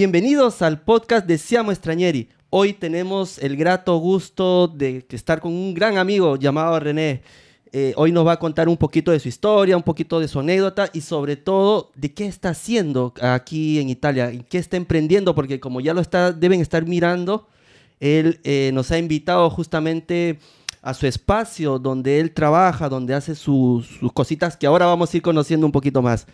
Bienvenidos al podcast de Siamo Extrañeri. Hoy tenemos el grato gusto de estar con un gran amigo llamado René. Eh, hoy nos va a contar un poquito de su historia, un poquito de su anécdota y sobre todo de qué está haciendo aquí en Italia, qué está emprendiendo, porque como ya lo está, deben estar mirando, él eh, nos ha invitado justamente a su espacio donde él trabaja, donde hace sus, sus cositas que ahora vamos a ir conociendo un poquito más.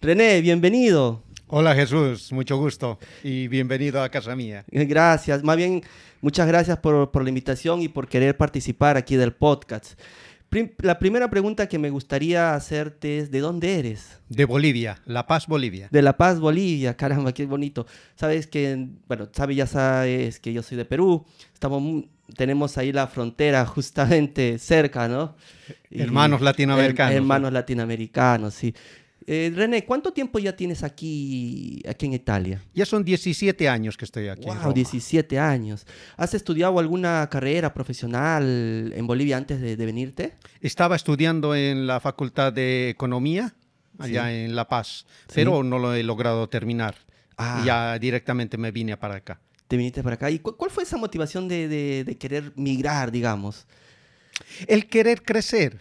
René, bienvenido. Hola Jesús, mucho gusto y bienvenido a casa mía. Gracias, más bien muchas gracias por, por la invitación y por querer participar aquí del podcast. La primera pregunta que me gustaría hacerte es, ¿de dónde eres? De Bolivia, La Paz, Bolivia. De La Paz, Bolivia, caramba, qué bonito. Sabes que, bueno, sabes, ya sabes que yo soy de Perú, estamos, tenemos ahí la frontera justamente cerca, ¿no? hermanos latinoamericanos. Hermanos latinoamericanos, sí. Eh, René, ¿cuánto tiempo ya tienes aquí, aquí en Italia? Ya son 17 años que estoy aquí. Wow, 17 años. ¿Has estudiado alguna carrera profesional en Bolivia antes de, venirte? Estaba estudiando en la Facultad de Economía, allá en La Paz, pero no lo he logrado terminar. Ah. ya directamente me vine para acá. Te viniste para acá. ¿Y cuál fue esa motivación de, de querer migrar, digamos? El querer crecer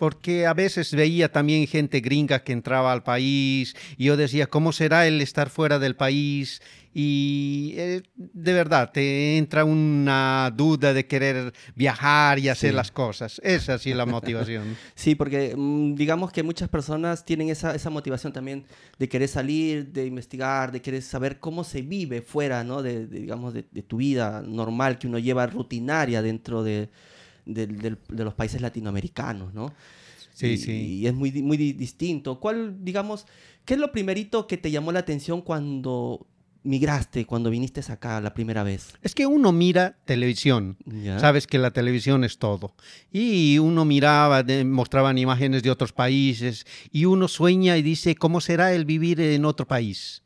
porque a veces veía también gente gringa que entraba al país y yo decía, ¿cómo será el estar fuera del país? Y eh, de verdad, te entra una duda de querer viajar y hacer las cosas. Esa sí es la motivación. sí, porque mm, digamos que muchas personas tienen esa, esa motivación también de querer salir, de investigar, de querer saber cómo se vive fuera, ¿no? De, digamos, de tu vida normal que uno lleva rutinaria dentro de de, los países latinoamericanos, ¿no? Sí, y, sí. Y es muy, muy distinto. ¿Cuál, digamos, qué es lo primerito que te llamó la atención cuando migraste, cuando viniste acá la primera vez? Es que uno mira televisión, sabes que la televisión es todo. Y uno miraba, mostraban imágenes de otros países y uno sueña y dice, ¿cómo será el vivir en otro país?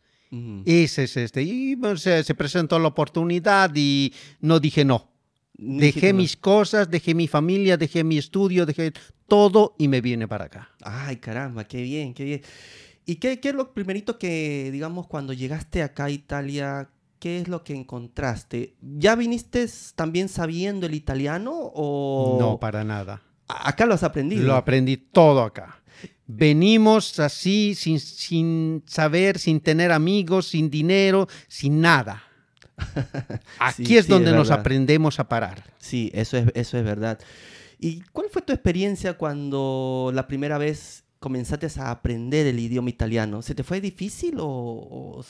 Ese es este. Y se presentó la oportunidad y no dije no. Dejé mis cosas, dejé mi familia, dejé mi estudio, dejé todo y me vine para acá. Ay, caramba, qué bien, qué bien. ¿Y qué, qué es lo primerito que, digamos, cuando llegaste acá a Italia, qué es lo que encontraste? ¿Ya viniste también sabiendo el italiano o...? No, para nada. ¿Acá lo has aprendido? Lo aprendí todo acá. Venimos así, sin, sin saber, sin tener amigos, sin dinero, sin nada. Aquí es donde nos aprendemos a parar. Sí, eso es, eso es verdad. ¿Y cuál fue tu experiencia cuando la primera vez comenzaste a aprender el idioma italiano? ¿Se te fue difícil o...?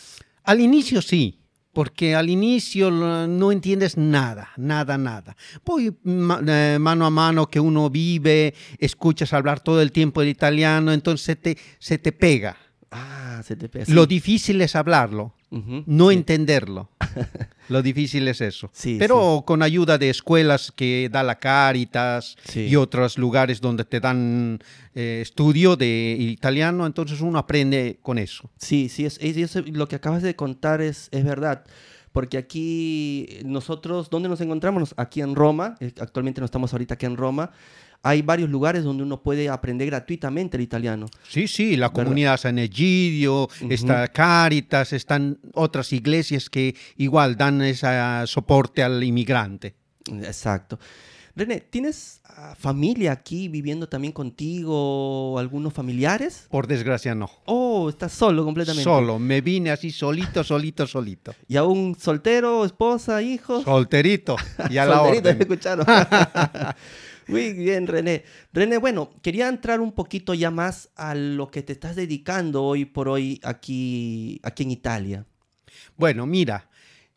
Al inicio sí, porque al inicio no entiendes nada, nada, nada. Pues mano a mano que uno vive, escuchas hablar todo el tiempo el italiano, entonces te, se te pega. Ah, se te pega. Lo difícil es hablarlo no entenderlo. Lo difícil es eso. Pero con ayuda de escuelas que da la Caritas y otros lugares donde te dan eh, estudio de italiano, entonces uno aprende con eso. Sí, sí, es, lo que acabas de contar es, es verdad porque aquí nosotros, ¿dónde nos encontramos? Aquí en Roma, eh, actualmente no estamos ahorita aquí en Roma, hay varios lugares donde uno puede aprender gratuitamente el italiano. Sí, sí, la comunidad San Egidio, está Caritas, están otras iglesias que igual dan ese soporte al inmigrante. Exacto. René, ¿tienes ah, familia aquí viviendo también contigo? ¿Algunos familiares? Por desgracia no. Oh, estás solo completamente. Solo, me vine así solito, solito, solito. ¿Y aún soltero, esposa, hijos? Solterito, ya la orden. escucharon. Muy bien, René. René, bueno, quería entrar un poquito ya más a lo que te estás dedicando hoy por hoy aquí, aquí en Italia. Bueno, mira,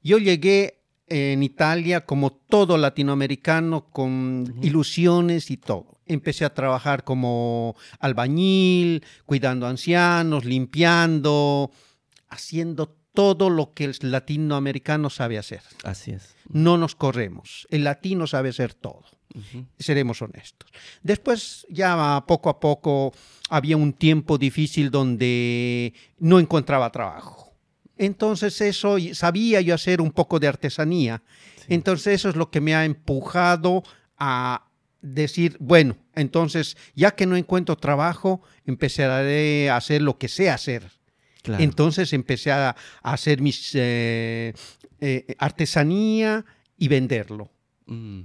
yo llegué en Italia como todo latinoamericano con ilusiones y todo. Empecé a trabajar como albañil, cuidando ancianos, limpiando, haciendo todo lo que el latinoamericano sabe hacer. Así es. No nos corremos. El latino sabe hacer todo. Seremos honestos. Después, ya poco a poco, había un tiempo difícil donde no encontraba trabajo. Entonces eso, sabía yo hacer un poco de artesanía. Entonces eso es lo que me ha empujado a decir, bueno, entonces ya que no encuentro trabajo, empezaré a hacer lo que sé hacer. Entonces empecé a, hacer mis eh, eh, artesanía y venderlo. Mm,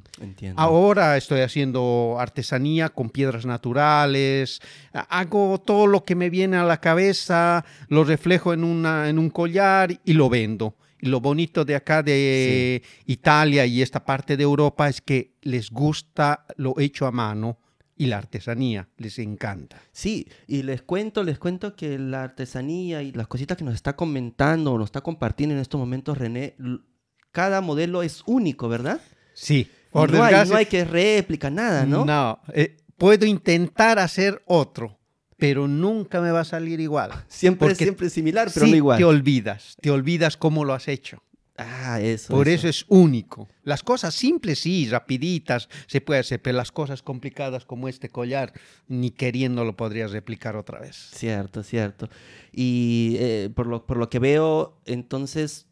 Ahora estoy haciendo artesanía con piedras naturales, hago todo lo que me viene a la cabeza, lo reflejo en, una, en un collar y lo vendo. Y lo bonito de acá de Italia y esta parte de Europa es que les gusta lo hecho a mano y la artesanía les encanta. Sí, y les cuento, les cuento que la artesanía y las cositas que nos está comentando o nos está compartiendo en estos momentos René, cada modelo es único, ¿verdad? Sí. Por no, hay, no hay que réplica, nada, ¿no? No, eh, puedo intentar hacer otro, pero nunca me va a salir igual. Siempre, siempre similar, pero no igual. Te olvidas, te olvidas cómo lo has hecho. Ah, eso. Por eso. es único. Las cosas simples, sí, rapiditas, se puede hacer, pero las cosas complicadas como este collar, ni queriendo lo podrías replicar otra vez. Cierto, cierto. Y eh, por, lo, por lo que veo, entonces,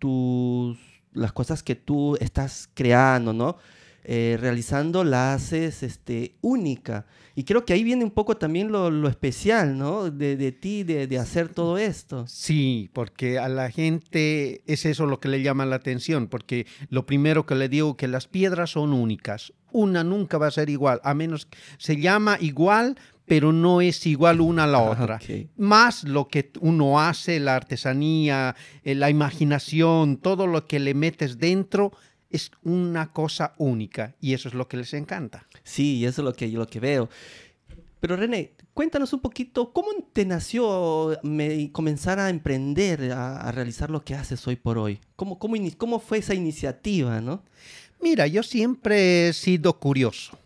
tus las cosas que tú estás creando, ¿no? Eh, realizando la haces este, única. Y creo que ahí viene un poco también lo, especial, ¿no? De, ti, de, hacer todo esto. Sí, porque a la gente es eso lo que le llama la atención, porque lo primero que le digo que las piedras son únicas. Una nunca va a ser igual, a menos se llama igual, pero no es igual una a la otra. Más lo que uno hace, la artesanía, eh, la imaginación, todo lo que le metes dentro es una cosa única y eso es lo que les encanta. Sí, eso es lo que, lo que veo. Pero René, cuéntanos un poquito, ¿cómo te nació comenzar a emprender, a, realizar lo que haces hoy por hoy? ¿Cómo, cómo, cómo fue esa iniciativa, no? Mira, yo siempre he sido curioso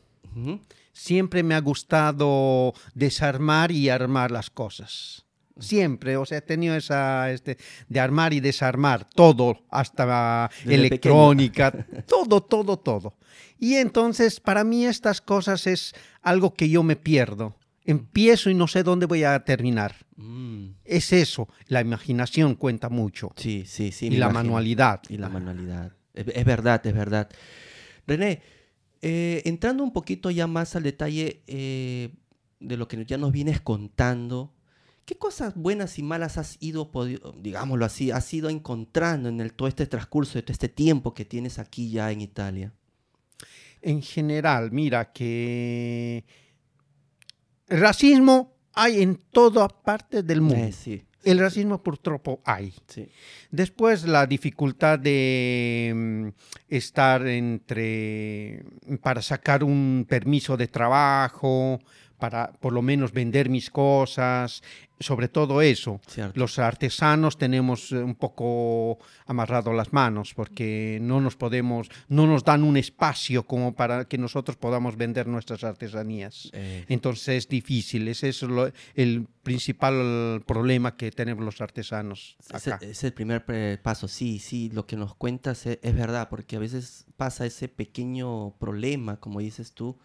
siempre me ha gustado desarmar y armar las cosas. Siempre, o sea, he tenido esa este, de armar y desarmar todo, hasta electrónica, todo, todo, todo. Y entonces, para mí estas cosas es algo que yo me pierdo. Empiezo y no sé dónde voy a terminar. Mm. Es eso, la imaginación cuenta mucho. Sí, sí, sí. Y la manualidad. Y la manualidad. es verdad, es verdad. René, eh, entrando un poquito ya más al detalle eh, de lo que ya nos vienes contando, ¿qué cosas buenas y malas has ido, digámoslo así, has ido encontrando en el, todo este transcurso de todo este tiempo que tienes aquí ya en Italia? En general, mira que racismo hay en toda parte del mundo. Eh, sí. El racismo por tropo hay. Después la dificultad de mm, estar entre, para sacar un permiso de trabajo, para por lo menos vender mis cosas, sobre todo eso. Los artesanos tenemos eh, un poco amarrado las manos porque no nos podemos, no nos dan un espacio como para que nosotros podamos vender nuestras artesanías. Eh. Entonces es difícil, ese es el principal problema que tenemos los artesanos. Acá. Es, es el primer paso, sí, sí, lo que nos cuentas es, es verdad, porque a veces pasa ese pequeño problema, como dices tú,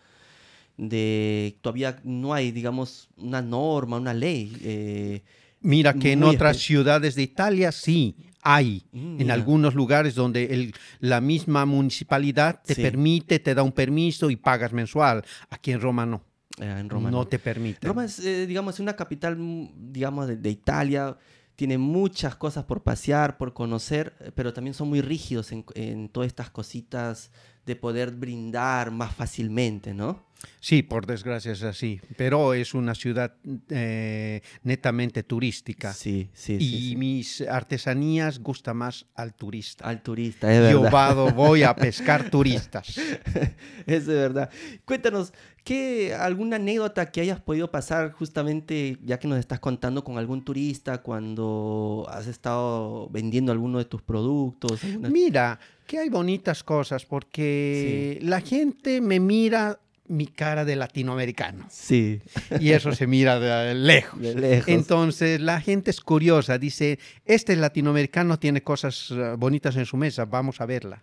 de todavía no hay, digamos, una norma, una ley. Eh, Mira que en otras ciudades de Italia sí hay, mm, en algunos lugares donde el, la misma municipalidad te permite, te da un permiso y pagas mensual. Aquí en Roma no. Eh, en Roma no, te permite. Roma es, eh, digamos, una capital, mm, digamos, de, Italia tiene muchas cosas por pasear, por conocer, pero también son muy rígidos en, en todas estas cositas de poder brindar más fácilmente, ¿no? Sí, por desgracia es así, pero es una ciudad eh, netamente turística. Sí, sí. Y mis artesanías gusta más al turista. Al turista, es verdad. Yo voy a pescar turistas. es de verdad. Cuéntanos, ¿qué, ¿alguna anécdota que hayas podido pasar justamente, ya que nos estás contando con algún turista cuando has estado vendiendo alguno de tus productos? Mira, que hay bonitas cosas porque la gente me mira mi cara de latinoamericano. Sí. Y eso se mira de lejos. Entonces la gente es curiosa, dice, este latinoamericano tiene cosas eh, bonitas en su mesa, vamos a verla.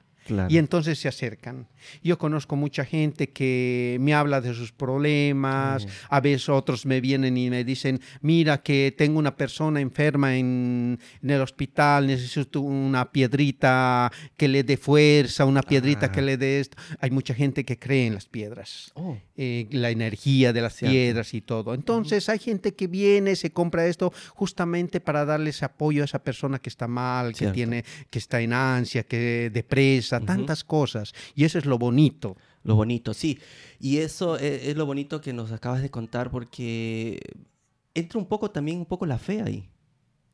Y entonces se acercan. Yo conozco mucha gente que me habla de sus problemas, a veces otros me vienen y me dicen, mira que tengo una persona enferma en, el hospital, necesito una piedrita que le dé fuerza, una piedrita que le dé esto. Hay mucha gente que cree en las piedras, oh. eh, la energía de las piedras y todo. Entonces hay gente que viene, se compra esto justamente para darles apoyo a esa persona que está mal, que, tiene, que está en ansia, que depresa tantas cosas. Y eso es lo bonito. Lo bonito, sí. Y eso e, es, lo bonito que nos acabas de contar porque entra un poco también un poco la fe ahí.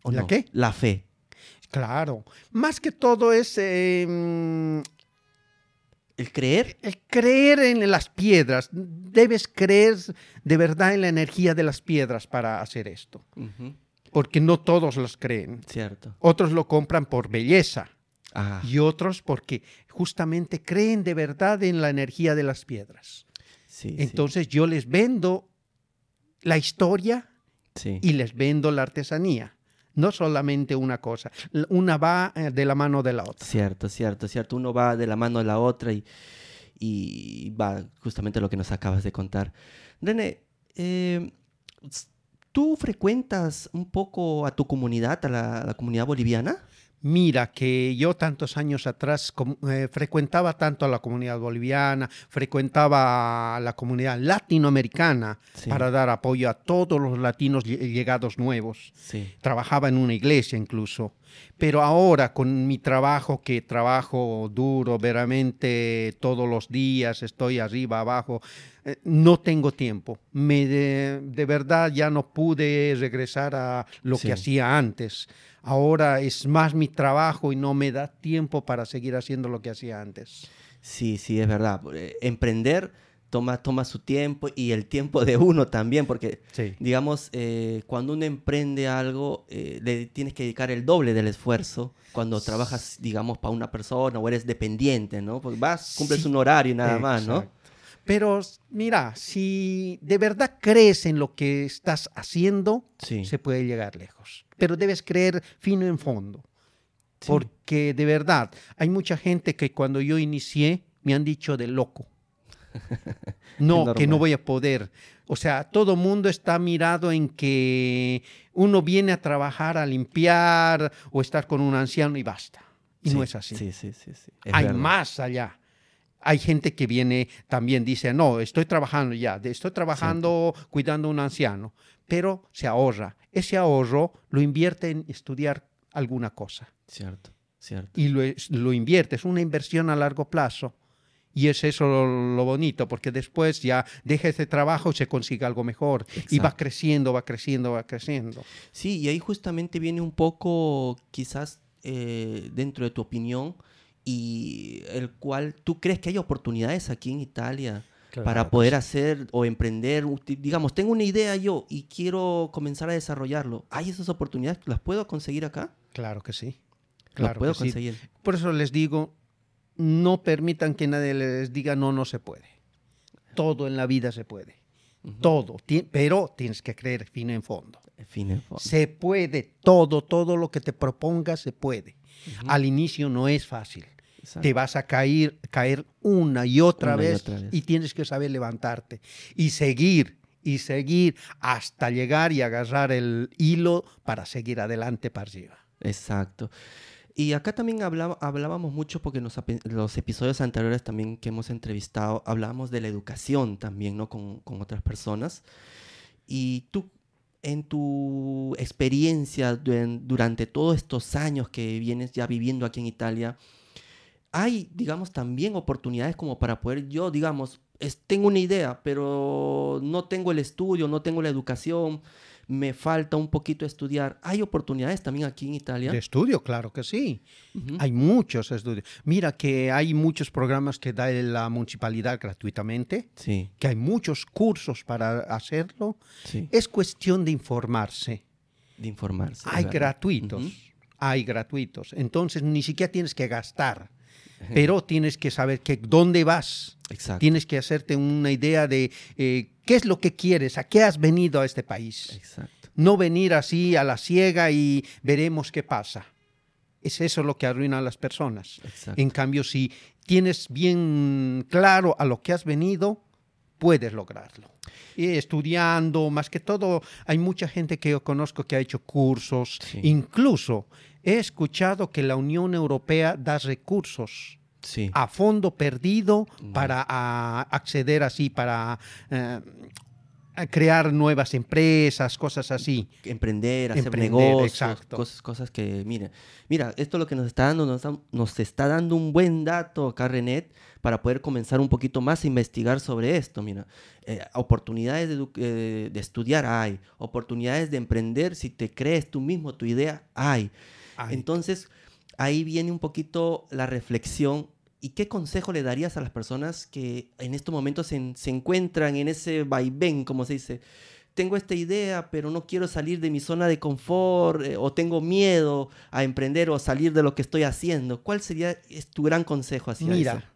¿La qué? La fe. Claro. Más que todo es... Em, ¿El creer? El creer en las piedras. Debes creer de verdad en la energía de las piedras para hacer esto. Porque no todos los creen. Cierto. Otros lo compran por belleza y otros porque justamente creen de verdad en la energía de las piedras. Entonces yo les vendo la historia y les vendo la artesanía. No solamente una cosa, una va eh, de la mano de la otra. Cierto, cierto, cierto. Uno va de la mano de la otra y, y va justamente lo que nos acabas de contar. René, eh, ¿tú frecuentas un poco a tu comunidad, a la comunidad boliviana? Mira que yo tantos años atrás eh, frecuentaba tanto a la comunidad boliviana, frecuentaba a la comunidad latinoamericana para dar apoyo a todos los latinos llegados nuevos. Trabajaba en una iglesia incluso. Pero ahora con mi trabajo, que trabajo duro, veramente todos los días, estoy arriba, abajo, eh, no tengo tiempo. Me de, verdad ya no pude regresar a lo que hacía antes ahora es más mi trabajo y no me da tiempo para seguir haciendo lo que hacía antes. Sí, sí, es verdad. Eh, emprender toma, toma su tiempo y el tiempo de uno también, porque, digamos, eh, cuando uno emprende algo, eh, le tienes que dedicar el doble del esfuerzo cuando trabajas, digamos, para una persona o eres dependiente, ¿no? Porque vas, cumples un horario y nada más, ¿no? Pero mira, si de verdad crees en lo que estás haciendo, se puede llegar lejos. Pero debes creer fino en fondo. Porque de verdad, hay mucha gente que cuando yo inicié me han dicho de loco. No, que no voy a poder. O sea, todo mundo está mirado en que uno viene a trabajar, a limpiar o estar con un anciano y basta. Y no es así. Sí, sí, sí. Hay más allá. Hay gente que viene también, dice, no, estoy trabajando ya, estoy trabajando cuidando a un anciano, pero se ahorra. Ese ahorro lo invierte en estudiar alguna cosa. Cierto, cierto. Y lo, invierte, es una inversión a largo plazo. Y es eso lo, bonito, porque después ya deja ese trabajo y se consigue algo mejor. Y va creciendo, va creciendo, va creciendo. Sí, y ahí justamente viene un poco, quizás eh, dentro de tu opinión, y el cual tú crees que hay oportunidades aquí en Italia para poder hacer o emprender, digamos, tengo una idea yo y quiero comenzar a desarrollarlo. ¿Hay esas oportunidades? ¿Las puedo conseguir acá? Claro que sí. Claro ¿Las puedo conseguir. Por eso les digo, no permitan que nadie les diga no, no se puede. Todo en la vida se puede. Todo. Pero tienes que creer fino en fondo. Fin en fondo. Se puede. Todo, todo lo que te propongas se puede. Al inicio no es fácil. Te vas a caer, caer una, y otra, vez, y tienes que saber levantarte y seguir y seguir hasta llegar y agarrar el hilo para seguir adelante para arriba. Exacto. Y acá también hablábamos mucho porque en los, episodios anteriores también que hemos entrevistado hablábamos de la educación también, ¿no? Con, con otras personas. Y tú en tu experiencia durante todos estos años que vienes ya viviendo aquí en Italia, hay, digamos, también oportunidades como para poder yo, digamos, tengo una idea, pero no tengo el estudio, no tengo la educación, me falta un poquito estudiar. ¿Hay oportunidades también aquí en Italia? De estudio, claro que sí. Hay muchos estudios. Mira que hay muchos programas que da la municipalidad gratuitamente, sí. que hay muchos cursos para hacerlo. Es cuestión de informarse. De informarse. Hay gratuitos. Hay gratuitos. Entonces ni siquiera tienes que gastar pero tienes que saber que dónde vas. Exacto. Tienes que hacerte una idea de eh, qué es lo que quieres, a qué has venido a este país. Exacto. No venir así a la ciega y veremos qué pasa. Es eso lo que arruina a las personas. En cambio, si tienes bien claro a lo que has venido, puedes lograrlo. Y estudiando, más que todo, hay mucha gente que yo conozco que ha hecho cursos, incluso he escuchado que la Unión Europea da recursos a fondo perdido para acceder así, para eh, crear nuevas empresas, cosas así. Emprender, hacer negocios, cosas, cosas que, mira, mira, esto es lo que nos está dando, nos, está dando un buen dato acá, Renet, para poder comenzar un poquito más a investigar sobre esto. Mira, eh, oportunidades de, de, estudiar hay, oportunidades de emprender, si te crees tú mismo tu idea, hay. Entonces, ahí viene un poquito la reflexión. ¿Y qué consejo le darías a las personas que en estos momentos se, se encuentran en ese vaivén, como se dice? Tengo esta idea, pero no quiero salir de mi zona de confort eh, o tengo miedo a emprender o salir de lo que estoy haciendo. ¿Cuál sería tu gran consejo hacia Mira,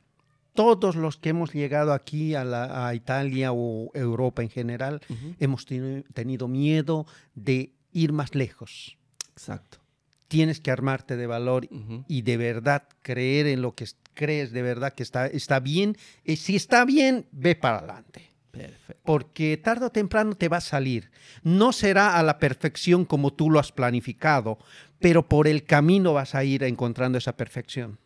todos los que hemos llegado aquí a, la, Italia o Europa en general, hemos tenido miedo de ir más lejos. Exacto tienes que armarte de valor y de verdad creer en lo que crees de verdad que está, está bien. Y si está bien, ve para adelante. Porque tarde o temprano te va a salir. No será a la perfección como tú lo has planificado, pero por el camino vas a ir encontrando esa perfección.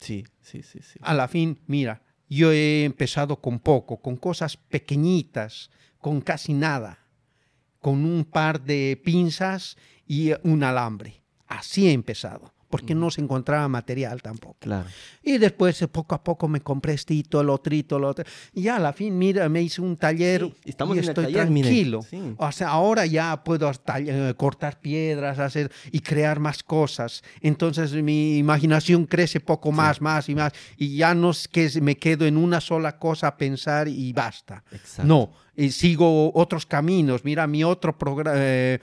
Sí, sí, sí, sí. A la fin, mira, yo he empezado con poco, con cosas pequeñitas, con casi nada, con un par de pinzas y un alambre. Así he empezado porque no se encontraba material tampoco. Claro. Y después, poco a poco, me compré esto, lo otro, lo otro. Y ya a la fin, mira, me hice un taller estamos y estoy tranquilo. O sea, ahora ya puedo eh, cortar piedras, hacer y crear más cosas. Entonces mi imaginación crece poco más, más y más. Y ya no es que me quedo en una sola cosa a pensar y basta. No, y sigo otros caminos. Mira, mi otro eh,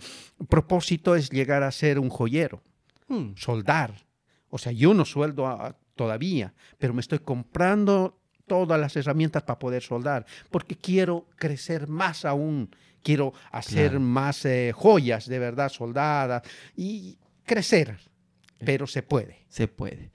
propósito es llegar a ser un joyero, hmm. soldar. O sea, yo no sueldo todavía, pero me estoy comprando todas las herramientas para poder soldar, porque quiero crecer más aún, quiero hacer más eh, joyas de verdad soldadas y crecer, pero se puede. Se puede.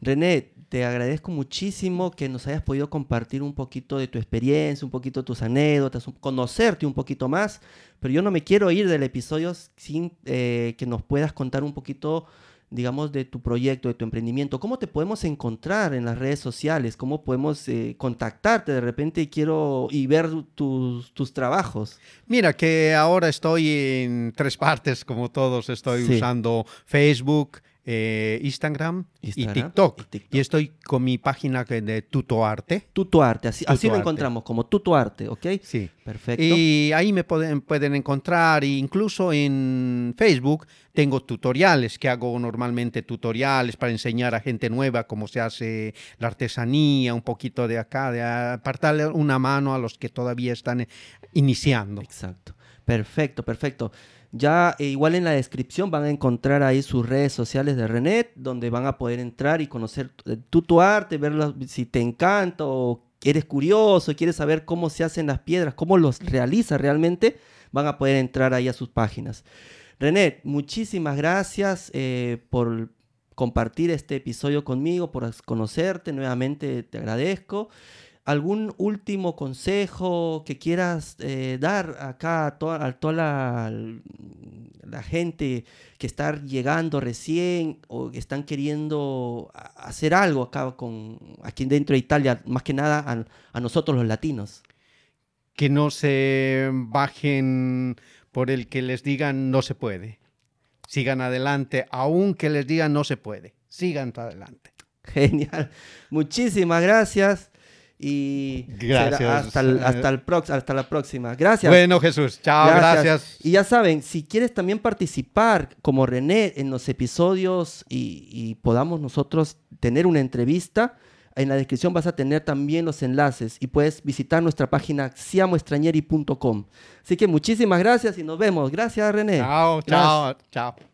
René, te agradezco muchísimo que nos hayas podido compartir un poquito de tu experiencia, un poquito de tus anécdotas, conocerte un poquito más, pero yo no me quiero ir del episodio sin eh, que nos puedas contar un poquito digamos, de tu proyecto, de tu emprendimiento? ¿Cómo te podemos encontrar en las redes sociales? ¿Cómo podemos eh, contactarte? De repente quiero y ver tus, tus, trabajos. Mira, que ahora estoy en tres partes, como todos. Estoy usando Facebook, eh, Instagram, y, TikTok. y, estoy con mi página de Tutoarte. Tutoarte, así, así lo encontramos, como Tutoarte, ¿ok? Sí. Perfecto. Y ahí me pueden, pueden encontrar, incluso en Facebook tengo tutoriales que hago normalmente, tutoriales para enseñar a gente nueva cómo se hace la artesanía, un poquito de acá, de apartarle una mano a los que todavía están iniciando. Exacto. Perfecto, perfecto. Ya eh, igual en la descripción van a encontrar ahí sus redes sociales de René, donde van a poder entrar y conocer eh, tu, arte, ver si te encanta o eres curioso, quieres saber cómo se hacen las piedras, cómo los realiza realmente, van a poder entrar ahí a sus páginas. René, muchísimas gracias eh, por compartir este episodio conmigo, por conocerte nuevamente, te agradezco. ¿Algún último consejo que quieras eh, dar acá a toda, la, gente que está llegando recién o que están queriendo hacer algo acá con, aquí dentro de Italia, más que nada a, a nosotros los latinos? Que no se bajen por el que les digan no se puede. Sigan adelante, aunque les digan no se puede. Sigan adelante. Genial. Muchísimas gracias. Y gracias. Hasta, hasta, el hasta la próxima. Gracias. Bueno, Jesús. Chao, gracias. Y ya saben, si quieres también participar como René en los episodios y, podamos nosotros tener una entrevista, en la descripción vas a tener también los enlaces y puedes visitar nuestra página siamoestrañeri.com. Así que muchísimas gracias y nos vemos. Gracias, René. Chao, chao, chao.